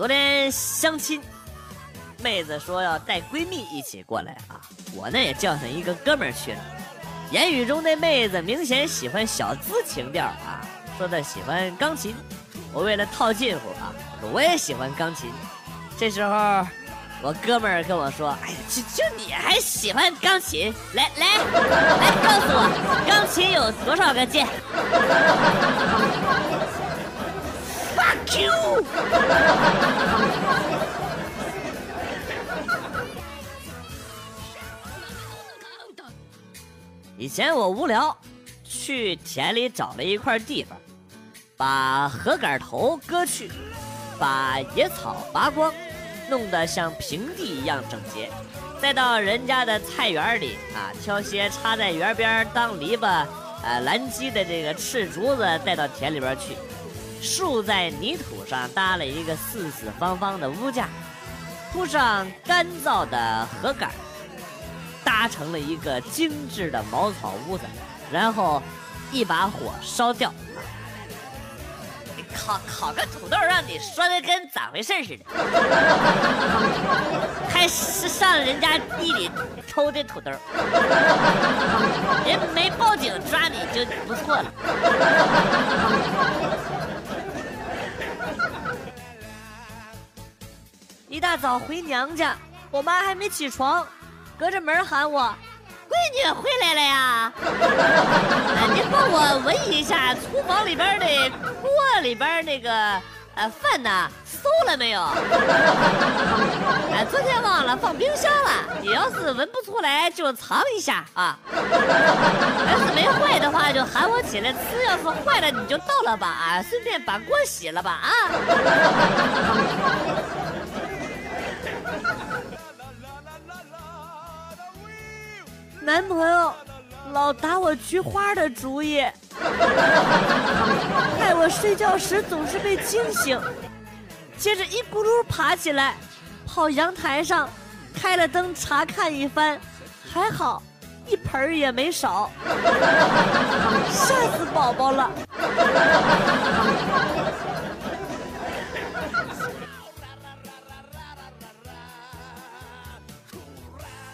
昨天相亲，妹子说要带闺蜜一起过来啊，我呢也叫上一个哥们儿去了。言语中的妹子明显喜欢小资情调啊，说她喜欢钢琴。我为了套近乎啊，我也喜欢钢琴。这时候，我哥们儿跟我说：“哎呀，就就你还喜欢钢琴？来来来，告诉我，钢琴有多少个键？”以前我无聊，去田里找了一块地方，把禾杆头割去，把野草拔光，弄得像平地一样整洁，再到人家的菜园里啊，挑些插在园边当篱笆、呃拦鸡的这个赤竹子带到田里边去，竖在泥土上搭了一个四四方方的屋架，铺上干燥的禾杆。搭成了一个精致的茅草屋子，然后一把火烧掉。烤烤个土豆，让你说的跟咋回事似的？还是上人家地里偷的土豆？人没报警抓你就不错了。一大早回娘家，我妈还没起床。隔着门喊我：“闺女回来了呀！你帮我闻一下厨房里边的锅里边那个呃饭呢，馊了没有？哎，昨天忘了放冰箱了。你要是闻不出来，就尝一下啊。要是没坏的话，就喊我起来吃；要是坏了，你就倒了吧啊，顺便把锅洗了吧啊。”男朋友老打我菊花的主意，害我睡觉时总是被惊醒。接着一咕噜爬起来，跑阳台上，开了灯查看一番，还好一盆也没少，吓死宝宝了。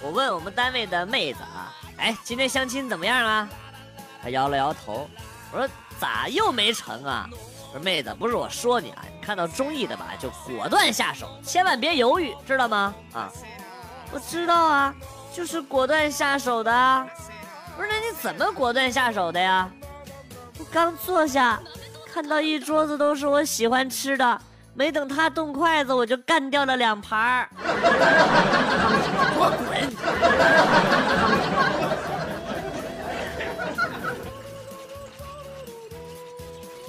我问我们单位的妹子啊，哎，今天相亲怎么样啊？他摇了摇头。我说咋又没成啊？我说妹子，不是我说你啊，看到中意的吧，就果断下手，千万别犹豫，知道吗？啊，我知道啊，就是果断下手的。不是，那你怎么果断下手的呀？我刚坐下，看到一桌子都是我喜欢吃的。没等他动筷子，我就干掉了两盘儿。我滚！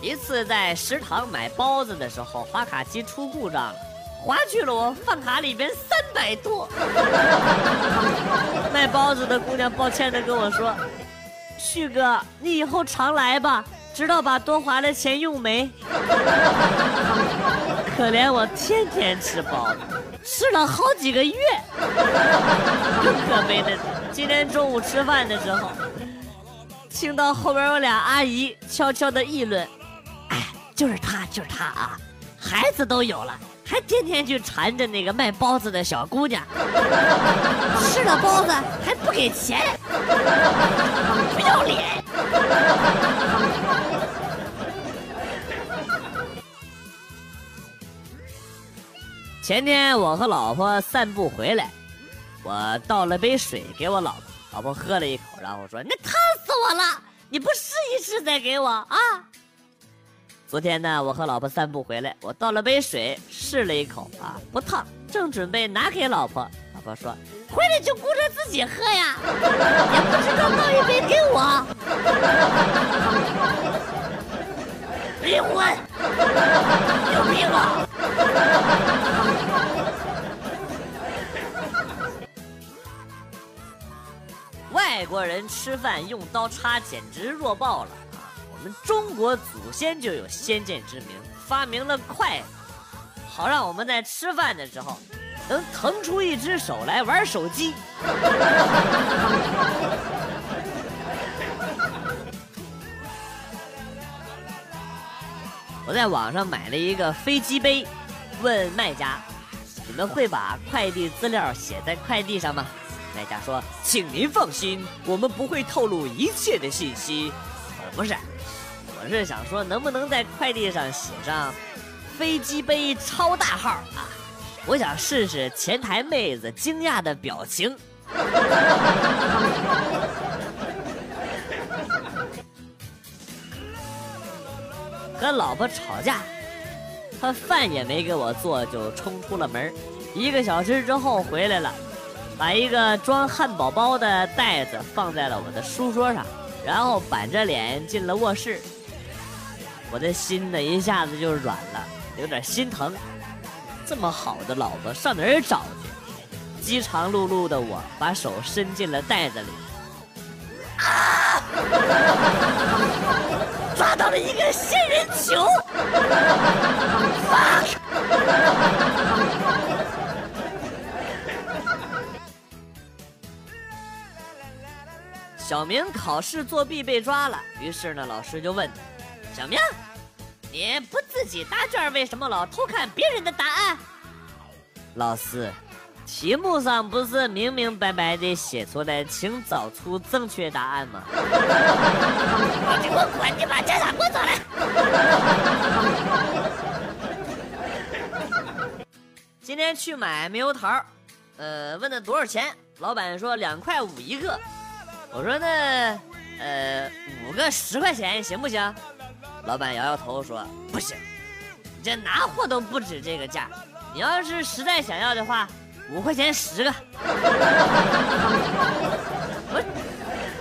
一次在食堂买包子的时候，发卡机出故障了，划去了我饭卡里边三百多。卖包子的姑娘抱歉的跟我说：“旭哥，你以后常来吧，直到把多花的钱用没？” 可怜我天天吃包子，吃了好几个月。更可悲的，今天中午吃饭的时候，听到后边有俩阿姨悄悄的议论：“，就是他，就是他啊，孩子都有了，还天天去缠着那个卖包子的小姑娘，吃了包子还不给钱，不要脸。”前天我和老婆散步回来，我倒了杯水给我老婆，老婆喝了一口，然后说：“那烫死我了，你不试一试再给我啊？”昨天呢，我和老婆散步回来，我倒了杯水试了一口啊，不烫，正准备拿给老婆，老婆说：“回来就顾着自己喝呀，也不知道倒一杯给我。”离婚，有病啊！外国人吃饭用刀叉简直弱爆了！们中国祖先就有先见之明，发明了筷子，好让我们在吃饭的时候能腾出一只手来玩手机。我在网上买了一个飞机杯，问卖家：“你们会把快递资料写在快递上吗？”卖家说：“请您放心，我们不会透露一切的信息。”哦，不是，我是想说，能不能在快递上写上“飞机杯超大号”啊？我想试试前台妹子惊讶的表情。和老婆吵架，他饭也没给我做，就冲出了门。一个小时之后回来了。把一个装汉堡包的袋子放在了我的书桌上，然后板着脸进了卧室。我的心呢一下子就软了，有点心疼。这么好的老婆上哪儿找去？饥肠辘辘的我把手伸进了袋子里，啊！抓到了一个仙人球小明考试作弊被抓了，于是呢，老师就问他：“小明，你不自己答卷，为什么老偷看别人的答案？”老师，题目上不是明明白白的写出来，请找出正确答案吗？你给我滚！你把家长给我找来。今天去买猕猴桃，呃，问他多少钱，老板说两块五一个。我说那，呃，五个十块钱行不行？老板摇摇头说不行，这拿货都不止这个价。你要是实在想要的话，五块钱十个。不是，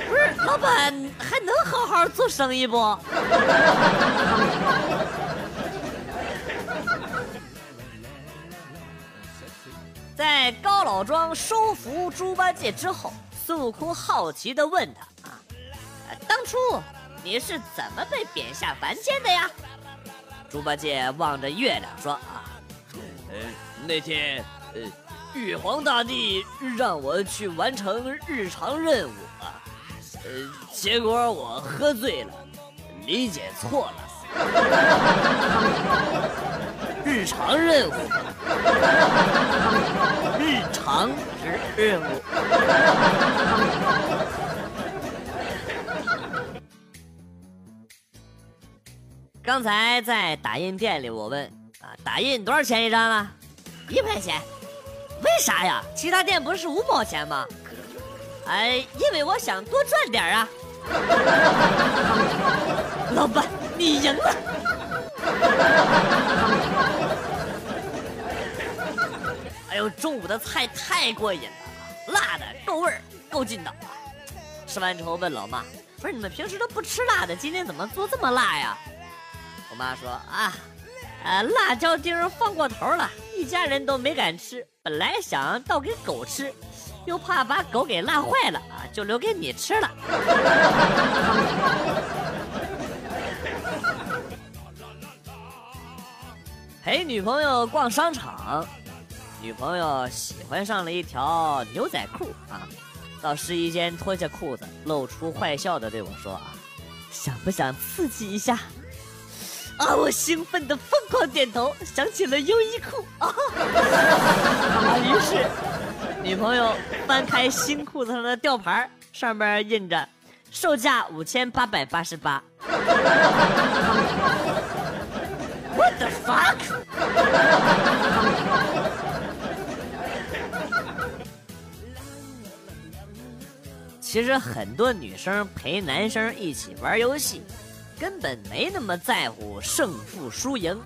不是，老板还能好好做生意不？在高老庄收服猪八戒之后。孙悟空好奇地问他：“啊，当初你是怎么被贬下凡间的呀？”猪八戒望着月亮说：“啊，呃，那天，呃，玉皇大帝让我去完成日常任务啊，呃，结果我喝醉了，理解错了。日常任务，日常任务。”刚才在打印店里，我问啊，打印多少钱一张啊？一块钱。为啥呀？其他店不是五毛钱吗？哎，因为我想多赚点啊。老板，你赢了。哎呦，中午的菜太过瘾了。辣的够味儿，够劲道。吃完之后问老妈：“不是你们平时都不吃辣的，今天怎么做这么辣呀？”妈说：“啊，呃，辣椒丁放过头了，一家人都没敢吃。本来想倒给狗吃，又怕把狗给辣坏了啊，就留给你吃了。”陪女朋友逛商场。女朋友喜欢上了一条牛仔裤啊，到试衣间脱下裤子，露出坏笑的对我说：“啊，想不想刺激一下？”啊，我兴奋的疯狂点头，想起了优衣库啊。于是，女朋友翻开新裤子上的吊牌，上面印着“售价五千八百八十八”。What the fuck？其实很多女生陪男生一起玩游戏，根本没那么在乎胜负输赢，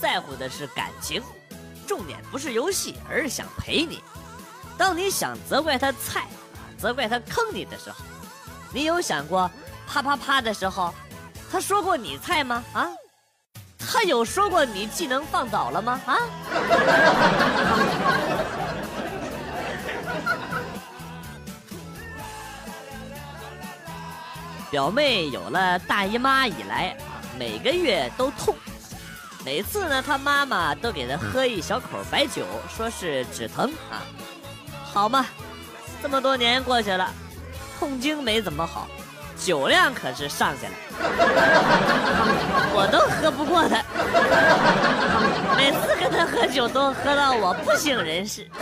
在乎的是感情。重点不是游戏，而是想陪你。当你想责怪他菜，责怪他坑你的时候，你有想过啪啪啪的时候，他说过你菜吗？啊？他有说过你技能放早了吗？啊？表妹有了大姨妈以来啊，每个月都痛，每次呢，她妈妈都给她喝一小口白酒，说是止疼啊。好嘛，这么多年过去了，痛经没怎么好，酒量可是上去了，我都喝不过她，每次跟他喝酒都喝到我不省人事。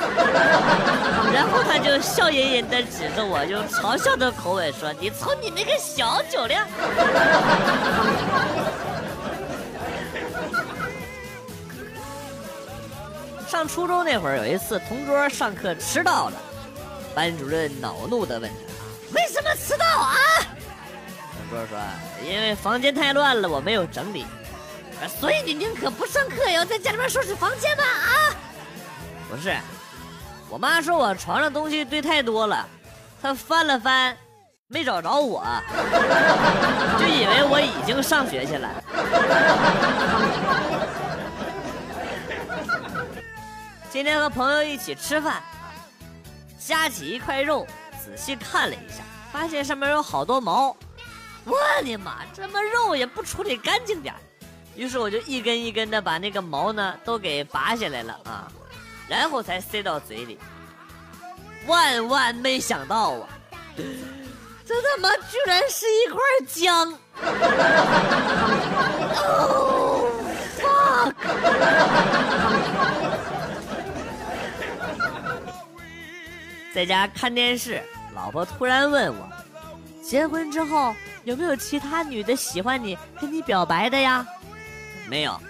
然后他就笑吟吟的指着我，用嘲笑的口吻说：“你瞅你那个小酒量。”上初中那会儿，有一次同桌上课迟到了，班主任恼怒的问他：“为什么迟到啊？”同桌说：“因为房间太乱了，我没有整理。”所以你宁可不上课，也要在家里面收拾房间吗？啊？不是，我妈说我床上东西堆太多了，她翻了翻，没找着我，就以为我已经上学去了。今天和朋友一起吃饭，夹起一块肉，仔细看了一下，发现上面有好多毛。我的妈，这么肉也不处理干净点于是我就一根一根的把那个毛呢都给拔下来了啊，然后才塞到嘴里。万万没想到啊，这他妈居然是一块姜！哦，fuck！在家看电视，老婆突然问我：“结婚之后有没有其他女的喜欢你、跟你表白的呀？”“没有。”“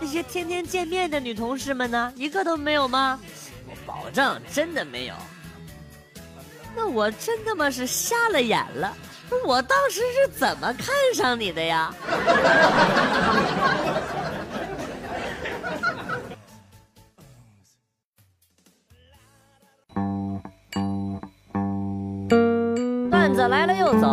那些天天见面的女同事们呢？一个都没有吗？”“我保证真的没有。”“那我真他妈是瞎了眼了！我当时是怎么看上你的呀？”